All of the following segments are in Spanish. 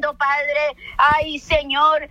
Padre, ay Señor,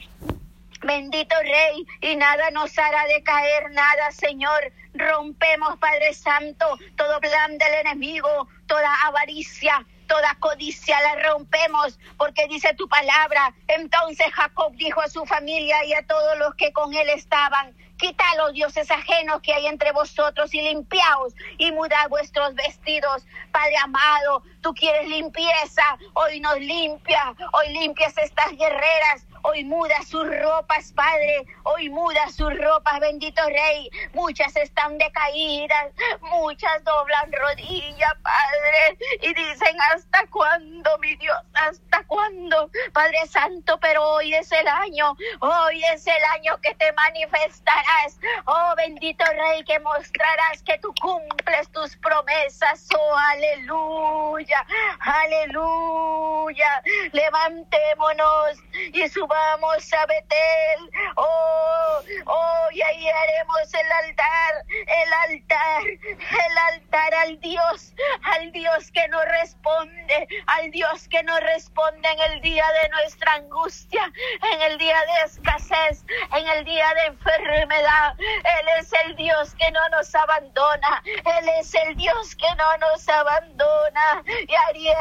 Bendito Rey, y nada nos hará decaer, nada, Señor. Rompemos, Padre Santo, todo plan del enemigo, toda avaricia, toda codicia la rompemos, porque dice tu palabra. Entonces Jacob dijo a su familia y a todos los que con él estaban, Quita los dioses ajenos que hay entre vosotros y limpiaos y mudad vuestros vestidos. Padre amado, tú quieres limpieza, hoy nos limpia, hoy limpias estas guerreras, Hoy muda sus ropas, Padre. Hoy muda sus ropas, bendito Rey. Muchas están decaídas, muchas doblan rodilla, Padre. Y dicen, ¿hasta cuándo, mi Dios? ¿Hasta cuándo? Padre Santo, pero hoy es el año. Hoy es el año que te manifestarás. Oh, bendito Rey, que mostrarás que tú cumples tus promesas. Oh, aleluya. Aleluya. Levantémonos y subamos vamos a Betel. Oh, oh, y ahí haremos el altar, el altar, el altar al Dios, al Dios que nos responde, al Dios que nos responde en el día de nuestra angustia, en el día de escasez, en el día de enfermedad. Él es el Dios que no nos abandona, Él es el Dios que no nos abandona. Y haré,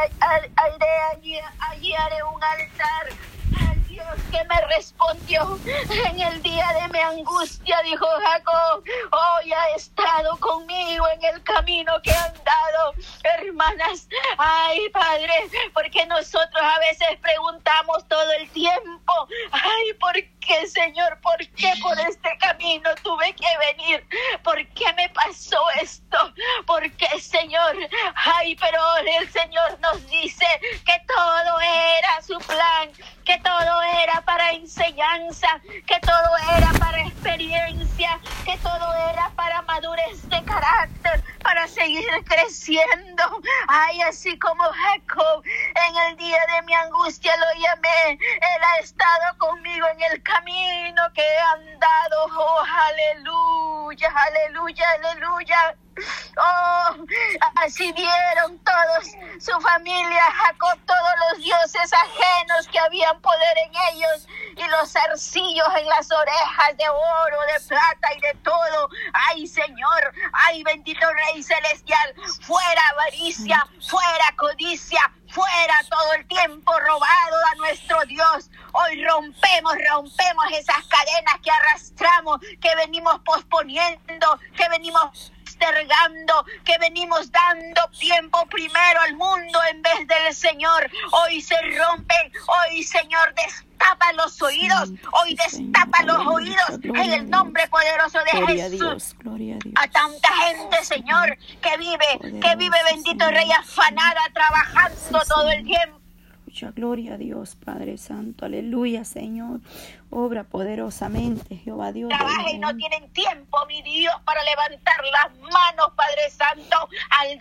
allí, allí haré un altar me respondió en el día de mi angustia, dijo Jacob, hoy ha estado conmigo en el camino que han dado, hermanas. Ay, Padre, porque nosotros a veces preguntamos todo el tiempo, ay, ¿por qué, Señor? ¿Por qué por este camino tuve que venir? ¿Por qué me pasó esto? ¿Por qué, Señor? Ay, pero el Señor nos dice que todo era su plan, que todo era para enseñanza, que todo era para experiencia, que todo era para madurez de carácter, para seguir creciendo. Ay, así como Jacob en el día de mi angustia lo llamé, Él ha estado conmigo en el camino que he andado. Oh, aleluya, aleluya, aleluya. Oh, así vieron todos, su familia, Jacob, todos los dioses ajenos que habían poder en ellos y los arcillos en las orejas de oro, de plata y de todo. Ay, Señor, ay, bendito Rey Celestial, fuera avaricia, fuera codicia, fuera todo el tiempo robado a nuestro Dios. Hoy rompemos, rompemos esas cadenas que arrastramos, que venimos posponiendo, que venimos que venimos dando tiempo primero al mundo en vez del Señor. Hoy se rompen, hoy Señor destapa los oídos, hoy destapa los oídos en el nombre poderoso de Jesús. A, tanta gente, Señor, que vive, que vive bendito Rey afanada, trabajando todo el tiempo gloria a Dios, Padre Santo, aleluya, Señor. Obra poderosamente, Jehová Dios. Trabaja y no tienen tiempo, mi Dios, para levantar las manos, Padre Santo, al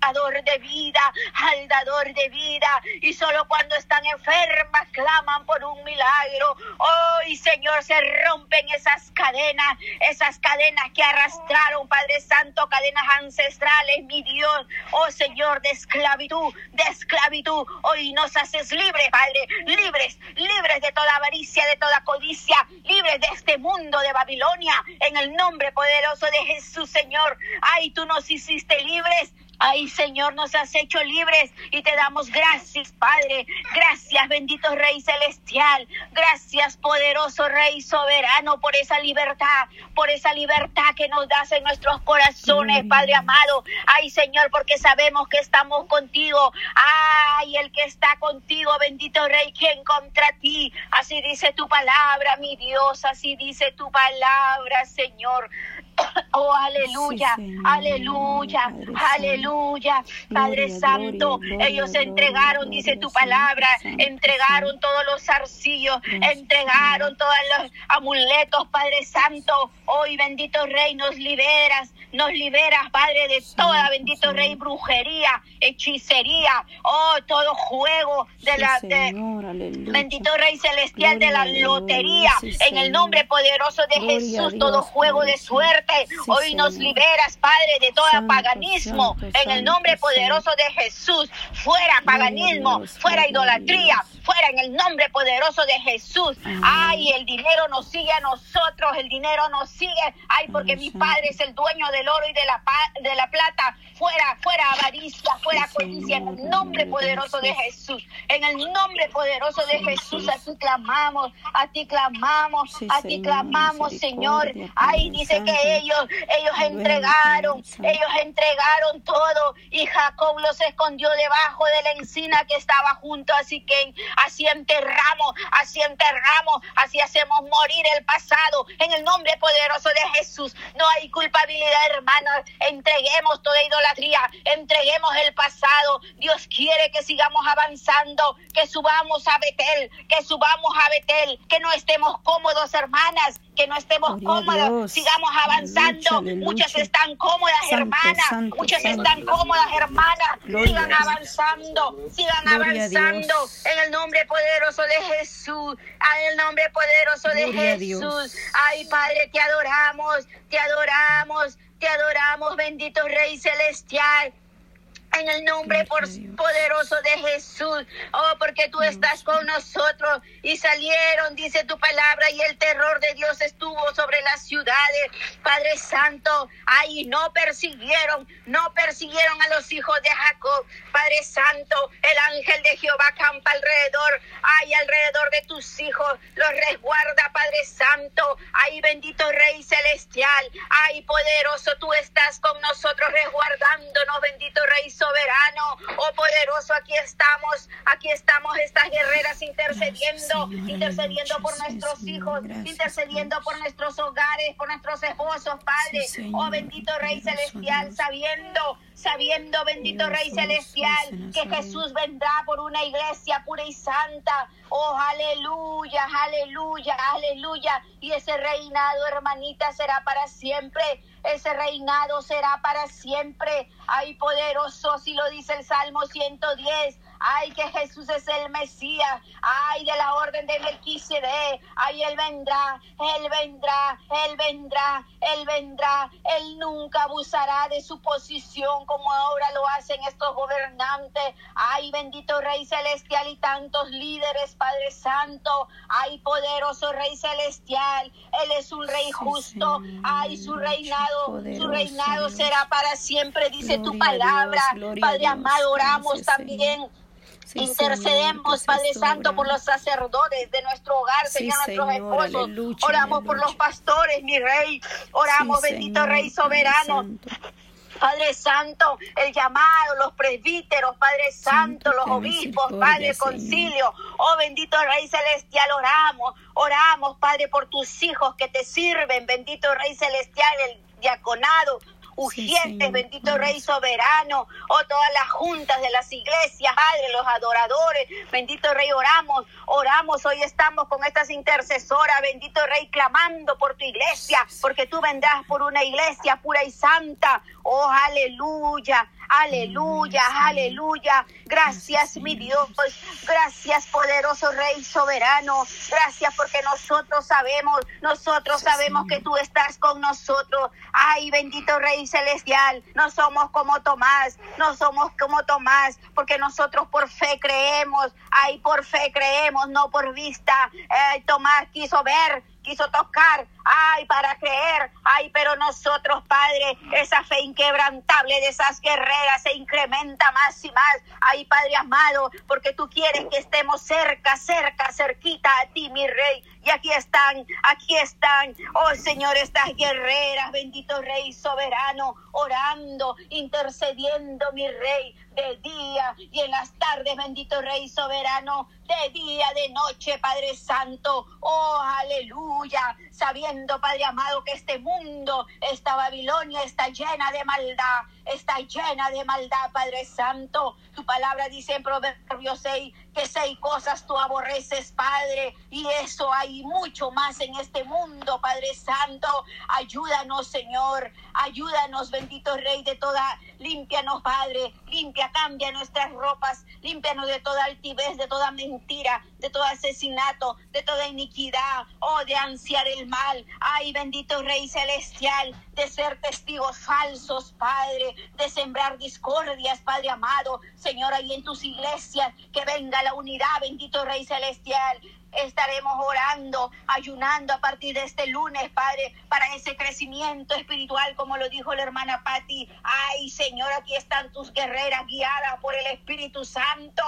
dador de vida, al dador de vida. Y solo cuando están enfermas claman por un milagro. Hoy, Señor, se rompen esas cadenas, esas cadenas que arrastraron, Padre Santo, cadenas ancestrales, mi Dios. Oh, Señor, de esclavitud, de esclavitud. Hoy nos haces libres, Padre, libres, libres de toda avaricia, de toda codicia, libres de este mundo de Babilonia. En el nombre poderoso de Jesús, Señor. Ay, tú nos hiciste libres Ay, Señor, nos has hecho libres y te damos gracias, Padre. Gracias, bendito Rey Celestial. Gracias, poderoso Rey Soberano, por esa libertad, por esa libertad que nos das en nuestros corazones, Padre amado. Ay, Señor, porque sabemos que estamos contigo. Ay, el que está contigo, bendito Rey, ¿quién contra ti? Así dice tu palabra, mi Dios, así dice tu palabra, Señor. Oh, aleluya, aleluya, aleluya. Padre Santo, ellos entregaron, dice tu palabra, entregaron todos los arcillos, entregaron todos los amuletos, Padre Santo. Hoy, bendito Rey, nos liberas, nos liberas, Padre, de toda, bendito Rey, brujería, hechicería, oh, todo juego de la, bendito Rey Celestial de la lotería, en el nombre poderoso de Jesús, todo juego de suerte Hoy nos liberas, Padre, de todo paganismo. en el nombre poderoso de Jesús. Fuera paganismo, fuera idolatría, fuera en el nombre poderoso de Jesús. Ay, el dinero nos sigue a nosotros, el dinero nos sigue. Ay, porque mi Padre es el dueño del oro y de la, de la plata. Fuera, fuera avaricia, fuera codicia, en el nombre poderoso de Jesús. En el nombre poderoso de Jesús, a ti clamamos, a ti clamamos, a ti clamamos, Señor. Ay, dice que ellos, ellos entregaron, ellos entregaron todo y Jacob los escondió debajo de la encina que estaba junto a Siquén. Así enterramos, así enterramos, así hacemos morir el pasado. En el nombre poderoso de Jesús, no hay culpabilidad, hermanos. Entreguemos toda idolatría, entreguemos el pasado. Dios quiere que sigamos avanzando, que subamos a Betel, que subamos a Betel, que no estemos cómodos, hermanas, que no estemos cómodos, sigamos avanzando. Muchas están cómodas, hermanas, muchas están cómodas, hermanas. Sigan avanzando, sigan avanzando. En el nombre poderoso de Jesús, en el nombre poderoso de Jesús. Ay, Padre, te adoramos, te adoramos, te adoramos, bendito Rey Celestial en el nombre poderoso de Jesús. Oh, porque tú estás con nosotros y salieron, dice tu palabra, y el terror de Dios estuvo sobre las ciudades. Padre Santo, ahí no persiguieron, no persiguieron a los hijos de Jacob. Padre Santo, el ángel de Jehová campa alrededor, ay, alrededor de tus hijos, los resguarda, Padre Santo. Ay, bendito Rey Celestial, ay, poderoso, tú estás con nosotros resguardándonos, bendito Rey soberano, oh poderoso, aquí estamos, aquí estamos estas guerreras intercediendo, intercediendo por nuestros hijos, intercediendo por nuestros hogares, por nuestros esposos, Padre, oh bendito Rey Celestial, sabiendo, sabiendo, bendito Rey Celestial, que Jesús vendrá por una iglesia pura y santa, oh aleluya, aleluya, aleluya, y ese reinado, hermanita, será para siempre ese reinado será para siempre. Ay, poderoso, si lo dice el Salmo 110. Ay, que Jesús es el Mesías. Ay, de la orden de Melquisedec. Ay, Él vendrá, Él vendrá, Él vendrá, Él vendrá. Él nunca abusará de su posición como ahora lo hacen estos gobernantes. Ay, bendito Rey Celestial y tantos líderes, Padre Santo. Ay, poderoso Rey Celestial. Él es un Rey justo. Ay, su reinado, su reinado será para siempre, dice tu palabra. Padre amado, oramos también Intercedemos, Padre Santo, por los sacerdotes de nuestro hogar, Señor, nuestros esposos. Oramos por los pastores, mi Rey. Oramos, bendito Rey soberano. Padre Santo, el llamado, los presbíteros, Padre Santo, los obispos, Padre Concilio. Oh bendito Rey Celestial, oramos, oramos, Padre, por tus hijos que te sirven, bendito Rey Celestial, el diaconado, urgentes, bendito Rey soberano, oh todas las juntas de las iglesias, Padre, los adoradores, bendito Rey, oramos, oramos, hoy estamos con estas intercesoras, bendito Rey, clamando por tu iglesia, porque tú vendrás por una iglesia pura y santa, oh aleluya, Aleluya, aleluya. Gracias, mi Dios. Gracias, poderoso Rey soberano. Gracias porque nosotros sabemos, nosotros sabemos que tú estás con nosotros. Ay, bendito Rey celestial. No somos como Tomás, no somos como Tomás, porque nosotros por fe creemos. Ay, por fe creemos, no por vista. Tomás quiso ver, quiso tocar, ay, para creer, ay, pero nosotros, Padre, esa fe inquebrantable de esas guerreras se incrementa más y más, ay, Padre amado, porque tú quieres que estemos cerca, cerca, cerquita a ti, mi Rey, y aquí están, aquí están, oh Señor, estas guerreras, bendito Rey soberano, orando, intercediendo, mi Rey, de día y en las tardes, bendito Rey soberano, de día, de noche, Padre Santo, oh aleluya, sabiendo, Padre amado, que este mundo, esta Babilonia está llena de maldad, está llena de maldad, Padre Santo. Tu palabra dice en Proverbios 6 que seis cosas tú aborreces, Padre, y eso hay mucho más en este mundo, Padre Santo. Ayúdanos, Señor, ayúdanos, bendito Rey de toda, límpianos, Padre, limpia, cambia nuestras ropas, límpianos de toda altivez, de toda mentira, de todo asesinato, de toda iniquidad, oh, de ansiar el mal. Ay, bendito Rey Celestial, de ser testigos falsos, Padre, de sembrar discordias, Padre amado. Señor, ahí en tus iglesias, que venga la unidad, bendito Rey Celestial estaremos orando, ayunando a partir de este lunes, Padre, para ese crecimiento espiritual, como lo dijo la hermana Patti. Ay, Señor, aquí están tus guerreras guiadas por el Espíritu Santo,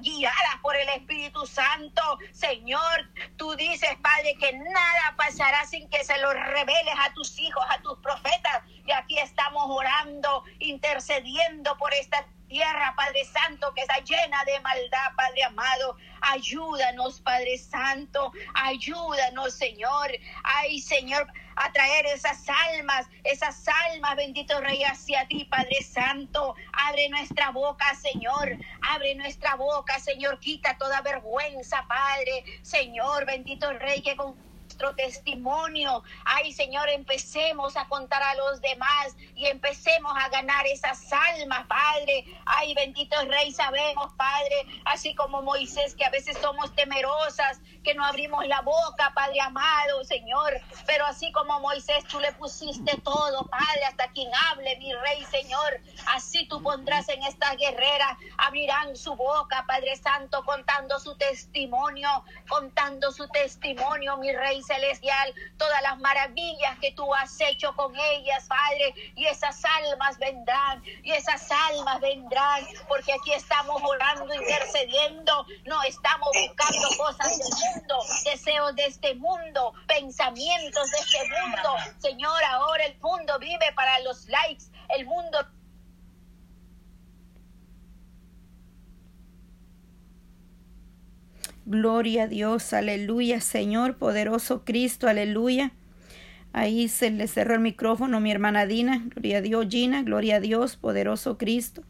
guiadas por el Espíritu Santo. Señor, tú dices, Padre, que nada pasará sin que se lo reveles a tus hijos, a tus profetas. Y aquí estamos orando, intercediendo por esta tierra, Padre Santo, que está llena de maldad, Padre amado. Ayúdanos, Padre Santo, ayúdanos, Señor. Ay, Señor, a traer esas almas, esas almas, bendito Rey, hacia ti, Padre Santo. Abre nuestra boca, Señor. Abre nuestra boca, Señor. Quita toda vergüenza, Padre. Señor, bendito Rey, que con nuestro testimonio. Ay, Señor, empecemos a contar a los demás y empecemos a ganar esas almas, Padre. Ay, bendito Rey, sabemos, Padre, así como Moisés, que a veces somos temerosas, que no abrimos la boca, Padre amado, Señor. Pero así como Moisés, tú le pusiste todo, Padre, hasta quien hable, mi Rey, Señor. Así tú pondrás en estas guerreras, abrirán su boca, Padre Santo, contando su testimonio, contando su testimonio, mi Rey celestial, todas las maravillas que tú has hecho con ellas, Padre, y esas almas vendrán, y esas almas vendrán, porque aquí estamos orando, intercediendo, no estamos buscando cosas del mundo, deseos de este mundo, pensamientos de este mundo. Señor, ahora el mundo vive para los likes, el mundo Gloria a Dios, aleluya, Señor, poderoso Cristo, aleluya. Ahí se le cerró el micrófono mi hermana Dina. Gloria a Dios, Gina. Gloria a Dios, poderoso Cristo.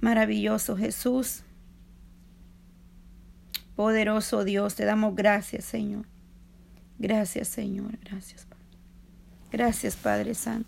Maravilloso Jesús. Poderoso Dios, te damos gracias, Señor. Gracias, Señor. Gracias, Padre. Gracias, Padre Santo.